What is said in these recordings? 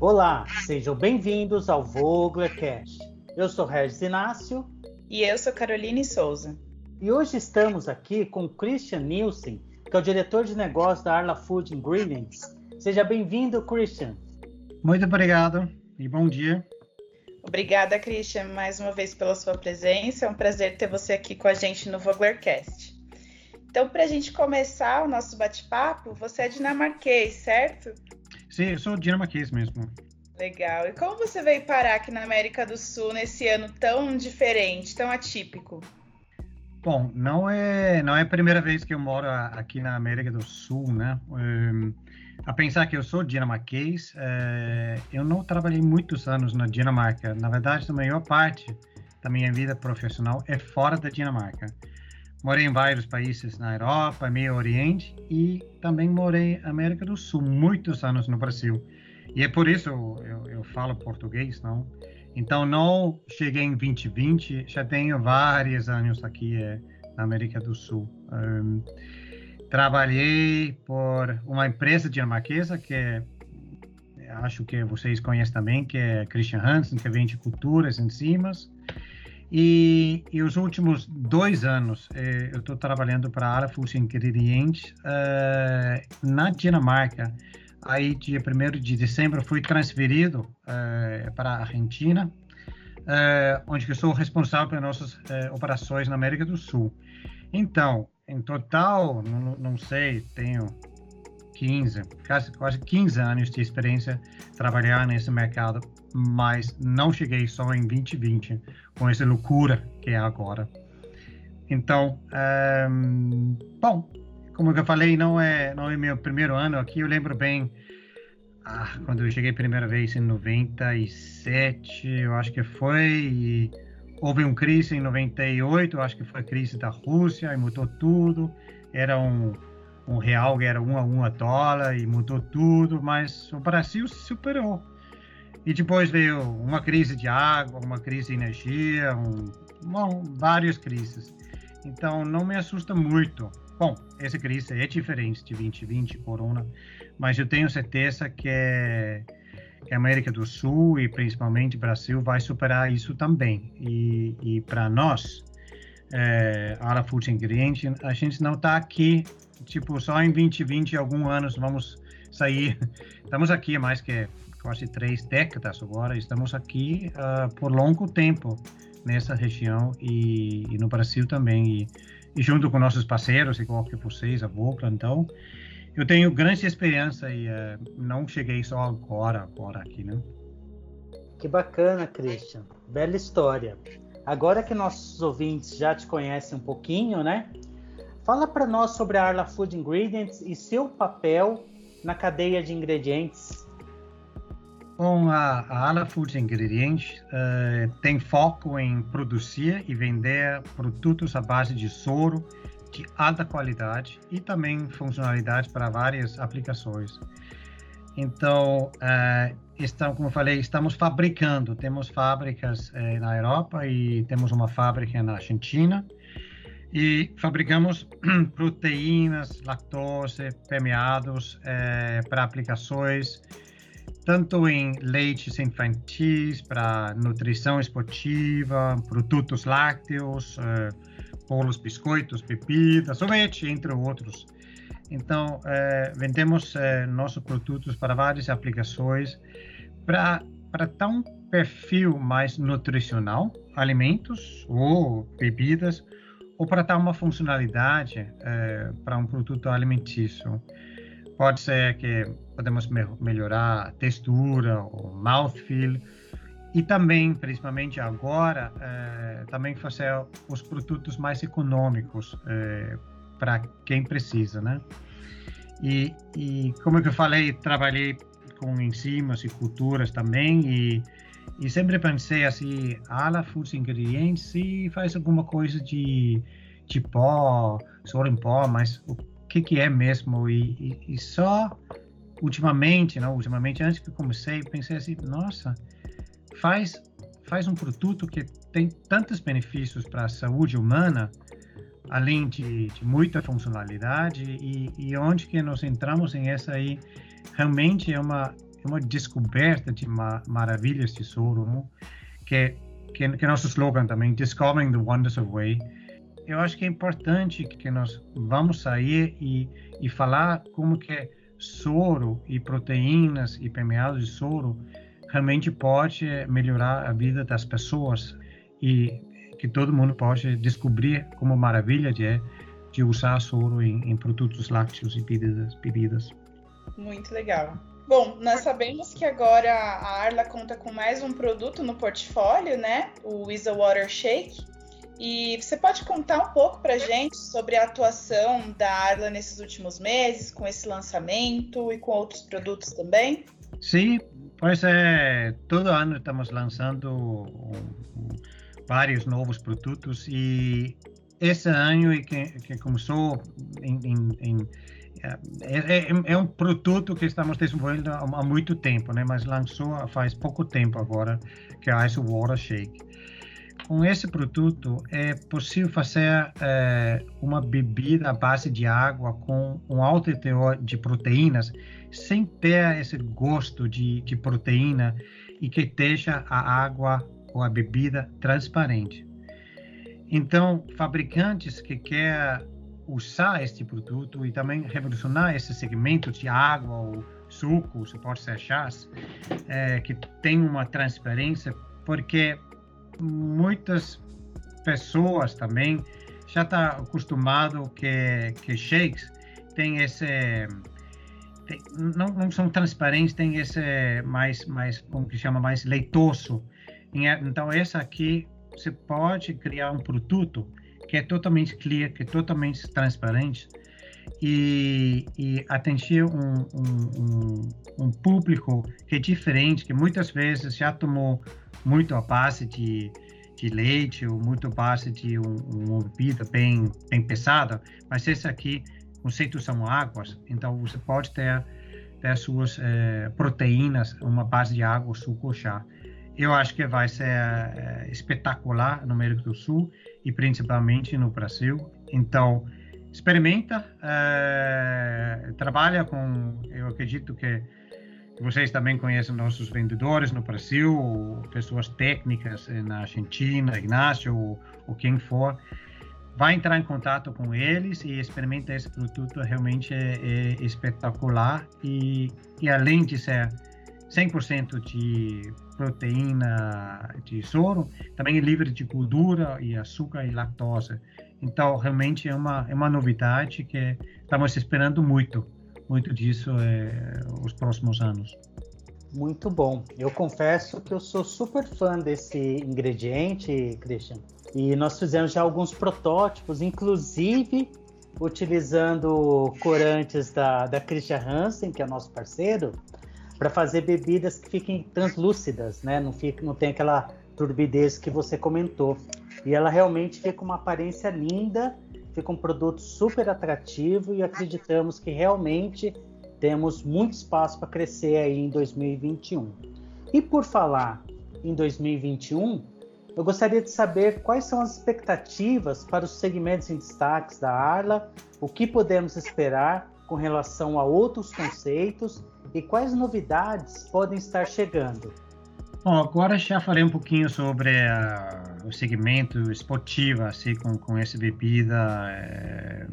Olá, sejam bem-vindos ao Voglercast. Eu sou Regis Inácio. E eu sou Caroline Souza. E hoje estamos aqui com Christian Nielsen, que é o diretor de negócios da Arla Food Ingredients. Seja bem-vindo, Christian. Muito obrigado e bom dia. Obrigada, Christian, mais uma vez pela sua presença. É um prazer ter você aqui com a gente no Voglercast. Então, para a gente começar o nosso bate-papo, você é dinamarquês, certo? Sim, eu sou dinamarquês mesmo. Legal. E como você veio parar aqui na América do Sul nesse ano tão diferente, tão atípico? Bom, não é não é a primeira vez que eu moro aqui na América do Sul, né? Um, a pensar que eu sou dinamarquês, é, eu não trabalhei muitos anos na Dinamarca. Na verdade, a maior parte da minha vida profissional é fora da Dinamarca. Morei em vários países na Europa, Meio Oriente e também morei na América do Sul, muitos anos no Brasil. E é por isso eu, eu falo português, não? Então, não cheguei em 2020, já tenho vários anos aqui é, na América do Sul. Um, trabalhei por uma empresa dinamarquesa que é, acho que vocês conhecem também, que é Christian Hansen, que vende culturas, enzimas. E, e os últimos dois anos eh, eu estou trabalhando para a Arafus Ingredientes uh, na Dinamarca aí dia 1 de dezembro fui transferido uh, para a Argentina, uh, onde eu sou responsável pelas nossas operações na América do Sul. Então, em total, não, não sei, tenho 15, quase, quase 15 anos de experiência trabalhar nesse mercado, mas não cheguei só em 2020 com essa loucura que é agora. Então, um, bom, como eu falei, não é não é meu primeiro ano aqui. Eu lembro bem ah, quando eu cheguei a primeira vez em 97, eu acho que foi. E houve uma crise em 98, eu acho que foi a crise da Rússia e mudou tudo. Era um, um real que era um a um a dólar e mudou tudo, mas o Brasil superou. E depois veio uma crise de água, uma crise de energia, um, bom, várias crises. Então não me assusta muito Bom, essa crise é diferente de 2020, corona, mas eu tenho certeza que, que a América do Sul e principalmente Brasil vai superar isso também. E, e para nós, é, Ala Food Ingredient, a gente não está aqui, tipo, só em 2020, alguns anos vamos sair. Estamos aqui mais que quase três décadas agora, estamos aqui uh, por longo tempo nessa região e, e no Brasil também. E, e junto com nossos parceiros, igual que vocês, a Vocla, então, eu tenho grande experiência e uh, não cheguei só agora, agora aqui, né? Que bacana, Christian. Bela história. Agora que nossos ouvintes já te conhecem um pouquinho, né? Fala para nós sobre a Arla Food Ingredients e seu papel na cadeia de ingredientes. Bom, a, a Ala Foods Ingredientes uh, tem foco em produzir e vender produtos à base de soro de alta qualidade e também funcionalidade para várias aplicações. Então, uh, estamos, como eu falei, estamos fabricando. Temos fábricas uh, na Europa e temos uma fábrica na Argentina. E fabricamos proteínas, lactose, permeados para aplicações tanto em leites infantis, para nutrição esportiva, produtos lácteos, uh, bolos, biscoitos, bebidas, sorvete, entre outros. Então, uh, vendemos uh, nossos produtos para várias aplicações para dar um perfil mais nutricional, alimentos ou bebidas, ou para dar uma funcionalidade para um produto alimentício. Pode ser que podemos me melhorar a textura, o mouthfeel e também, principalmente agora, eh, também fazer os produtos mais econômicos eh, para quem precisa, né? E, e como eu falei, trabalhei com enzimas e culturas também e, e sempre pensei assim, ala Foods Ingredients se faz alguma coisa de, de pó, soro em pó, mas o que, que é mesmo. E, e, e, só ultimamente, não, ultimamente, antes que comecei, pensei assim, nossa, faz, faz um produto que tem tantos benefícios para a saúde humana, além de, de muita funcionalidade, e, e, onde que nós entramos em essa aí, realmente é uma, uma descoberta de ma maravilhas de soro, que que, que é nosso slogan também, Discovering the Wonders of Whey. Eu acho que é importante que nós vamos sair e, e falar como que soro e proteínas e permeados de soro realmente pode melhorar a vida das pessoas e que todo mundo pode descobrir como maravilha de é de usar soro em, em produtos lácteos e bebidas, bebidas. Muito legal. Bom, nós sabemos que agora a Arla conta com mais um produto no portfólio, né? O Isa Water Shake. E você pode contar um pouco para gente sobre a atuação da Arla nesses últimos meses, com esse lançamento e com outros produtos também? Sim, pois é, todo ano estamos lançando um, um, vários novos produtos e esse ano que, que começou em, em, em é, é, é, um produto que estamos desenvolvendo há, muito tempo, né? Mas lançou faz pouco tempo agora, que é o Ice Water Shake. Com esse produto é possível fazer é, uma bebida à base de água com um alto teor de proteínas, sem ter esse gosto de, de proteína e que deixa a água ou a bebida transparente. Então, fabricantes que querem usar este produto e também revolucionar esse segmento de água ou suco, você pode ser chás, é, que tem uma transparência, porque muitas pessoas também já está acostumado que que shakes tem esse tem, não, não são transparentes, tem esse mais mais como que chama mais leitoso. Então essa aqui você pode criar um produto que é totalmente clear, que é totalmente transparente e, e atingir um, um, um, um, público que é diferente, que muitas vezes já tomou muito a base de, de leite ou muito a base de um, uma bebida bem, bem pesada, mas esse aqui, conceitos são águas, então você pode ter, ter suas eh, proteínas, uma base de água, suco ou chá. Eu acho que vai ser é, espetacular no América do Sul e principalmente no Brasil. Então, experimenta, é, trabalha com. Eu acredito que vocês também conhecem nossos vendedores no Brasil, pessoas técnicas na Argentina, Ignacio ou, ou quem for. Vai entrar em contato com eles e experimenta esse produto. Realmente é, é espetacular e, e além de ser 100% de proteína de soro, também é livre de gordura e açúcar e lactose. Então, realmente é uma, é uma novidade que estamos esperando muito, muito disso é, os próximos anos. Muito bom. Eu confesso que eu sou super fã desse ingrediente, Christian. E nós fizemos já alguns protótipos, inclusive utilizando corantes da, da Christian Hansen, que é nosso parceiro, para fazer bebidas que fiquem translúcidas, né? Não, fica, não tem aquela turbidez que você comentou. E ela realmente fica uma aparência linda, fica um produto super atrativo e acreditamos que realmente temos muito espaço para crescer aí em 2021. E por falar em 2021, eu gostaria de saber quais são as expectativas para os segmentos em destaques da Arla, o que podemos esperar com relação a outros conceitos e quais novidades podem estar chegando? Bom, agora já falei um pouquinho sobre uh, o segmento esportivo, assim, com, com essa bebida é,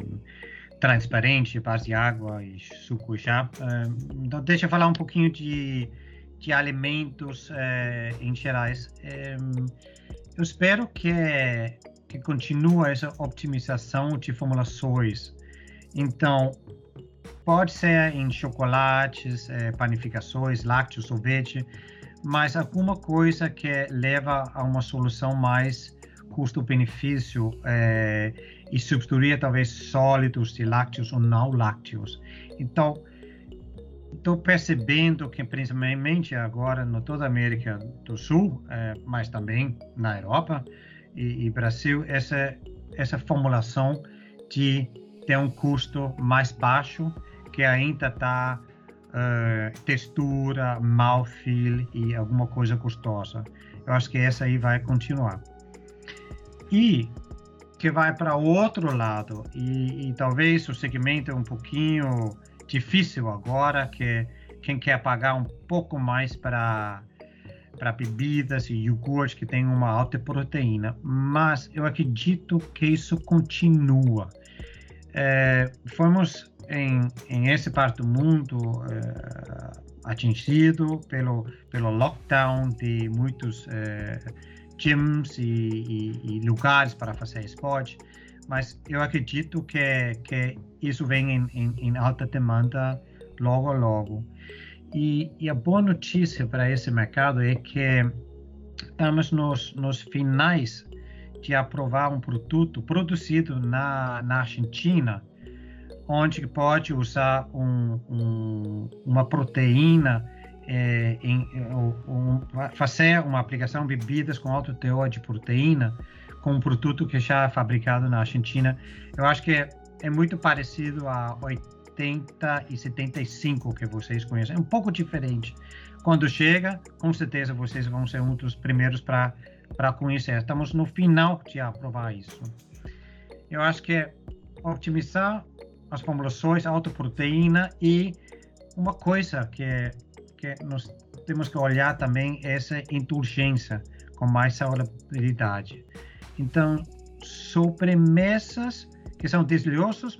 transparente, base de água e suco já. Uh, então, deixa eu falar um pouquinho de, de alimentos uh, em gerais. eu espero que, que continue essa optimização de formulações. Então, Pode ser em chocolates, é, panificações, lácteos, sorvete, mas alguma coisa que leva a uma solução mais custo-benefício é, e substituir talvez sólidos de lácteos ou não lácteos. Então, estou percebendo que principalmente agora no toda a América do Sul, é, mas também na Europa e, e Brasil, essa essa formulação de ter um custo mais baixo que ainda está uh, textura, mouthfeel e alguma coisa gostosa. Eu acho que essa aí vai continuar. E que vai para outro lado, e, e, talvez o segmento é um pouquinho difícil agora, que quem quer pagar um pouco mais para para bebidas e iogurte que tem uma alta proteína, mas eu acredito que isso continua. É, fomos em, em essa parte do mundo é, atingido pelo pelo lockdown de muitos é, gyms e, e, e, lugares para fazer esporte, mas eu acredito que que isso vem em, em, em alta demanda logo logo. E, e a boa notícia para esse mercado é que estamos nos, nos finais de aprovar um produto produzido na, na Argentina, onde pode usar um, um, uma proteína, é, em, um, fazer uma aplicação de bebidas com alto teor de proteína com um produto que já é fabricado na Argentina. Eu acho que é, é muito parecido a 70 e 75 que vocês conhecem. É um pouco diferente. Quando chega, com certeza vocês vão ser um dos primeiros para conhecer. Estamos no final de aprovar isso. Eu acho que é otimizar as formulações, alta proteína e uma coisa que, que nós temos que olhar também é essa indulgência com mais saudabilidade. Então, sobremesas que são deliciosos,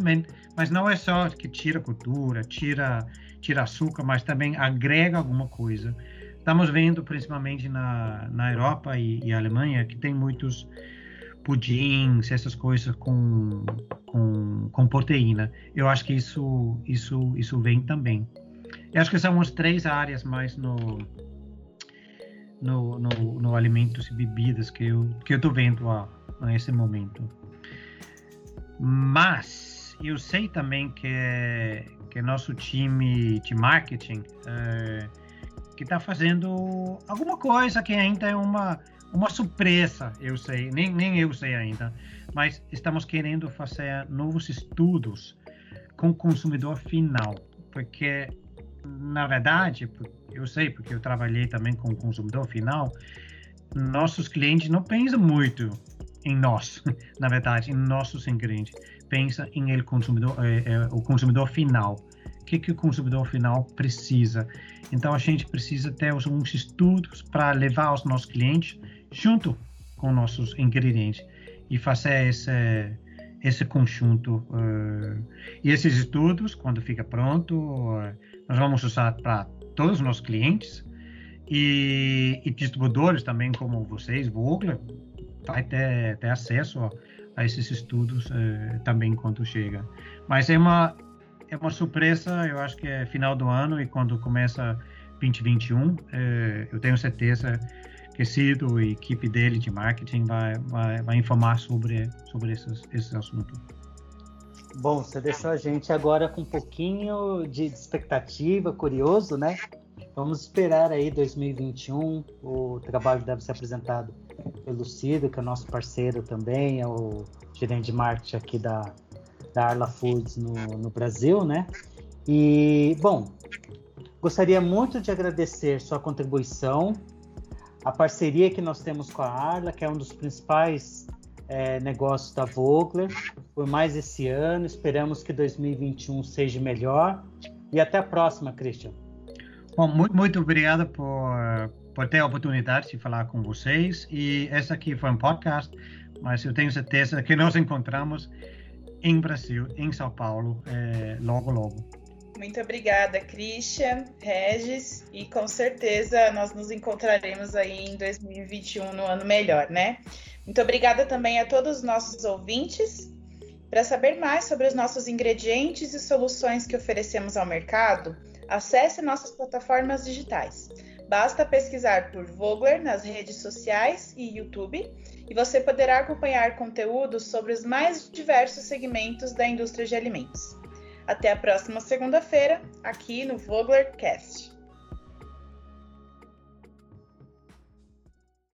mas não é só que tira cultura, tira, tira açúcar, mas também agrega alguma coisa. Estamos vendo, principalmente na, na Europa e, e Alemanha, que tem muitos pudins, essas coisas com, com, com proteína. Eu acho que isso, isso, isso vem também. Eu acho que são as três áreas mais no, no, no, no alimentos e bebidas que eu que eu estou vendo ó, nesse momento. Mas eu sei também que, que nosso time de marketing é, que está fazendo alguma coisa que ainda é uma, uma surpresa, eu sei, nem, nem eu sei ainda, mas estamos querendo fazer novos estudos com o consumidor final, porque na verdade, eu sei porque eu trabalhei também com o consumidor final, nossos clientes não pensam muito em nós, na verdade, em nossos ingredientes. Pensa em ele consumidor, é, é, o consumidor final. O que, que o consumidor final precisa? Então a gente precisa ter uns estudos para levar os nossos clientes junto com nossos ingredientes e fazer esse esse conjunto uh, e esses estudos quando fica pronto uh, nós vamos usar para todos os nossos clientes e, e distribuidores também como vocês Vogler vai ter, ter acesso a, a esses estudos eh, também quando chega. Mas é uma é uma surpresa, eu acho que é final do ano e quando começa 2021, eh, eu tenho certeza que Cido e equipe dele de marketing vai, vai, vai informar sobre, sobre esses, esses assuntos. Bom, você deixou a gente agora com um pouquinho de expectativa, curioso, né? Vamos esperar aí 2021, o trabalho deve ser apresentado pelo Cido, que é nosso parceiro também, é o gerente de marketing aqui da, da Arla Foods no, no Brasil, né? E, bom, gostaria muito de agradecer sua contribuição, a parceria que nós temos com a Arla, que é um dos principais é, negócios da Vogler, por mais esse ano. Esperamos que 2021 seja melhor. E até a próxima, Christian. Bom, muito, muito obrigado por, por ter a oportunidade de falar com vocês. E esse aqui foi um podcast, mas eu tenho certeza que nós encontramos em Brasil, em São Paulo, é, logo, logo. Muito obrigada, Christian, Regis, e com certeza nós nos encontraremos aí em 2021 no ano melhor, né? Muito obrigada também a todos os nossos ouvintes. Para saber mais sobre os nossos ingredientes e soluções que oferecemos ao mercado, Acesse nossas plataformas digitais. Basta pesquisar por Vogler nas redes sociais e YouTube e você poderá acompanhar conteúdos sobre os mais diversos segmentos da indústria de alimentos. Até a próxima segunda-feira, aqui no Voglercast.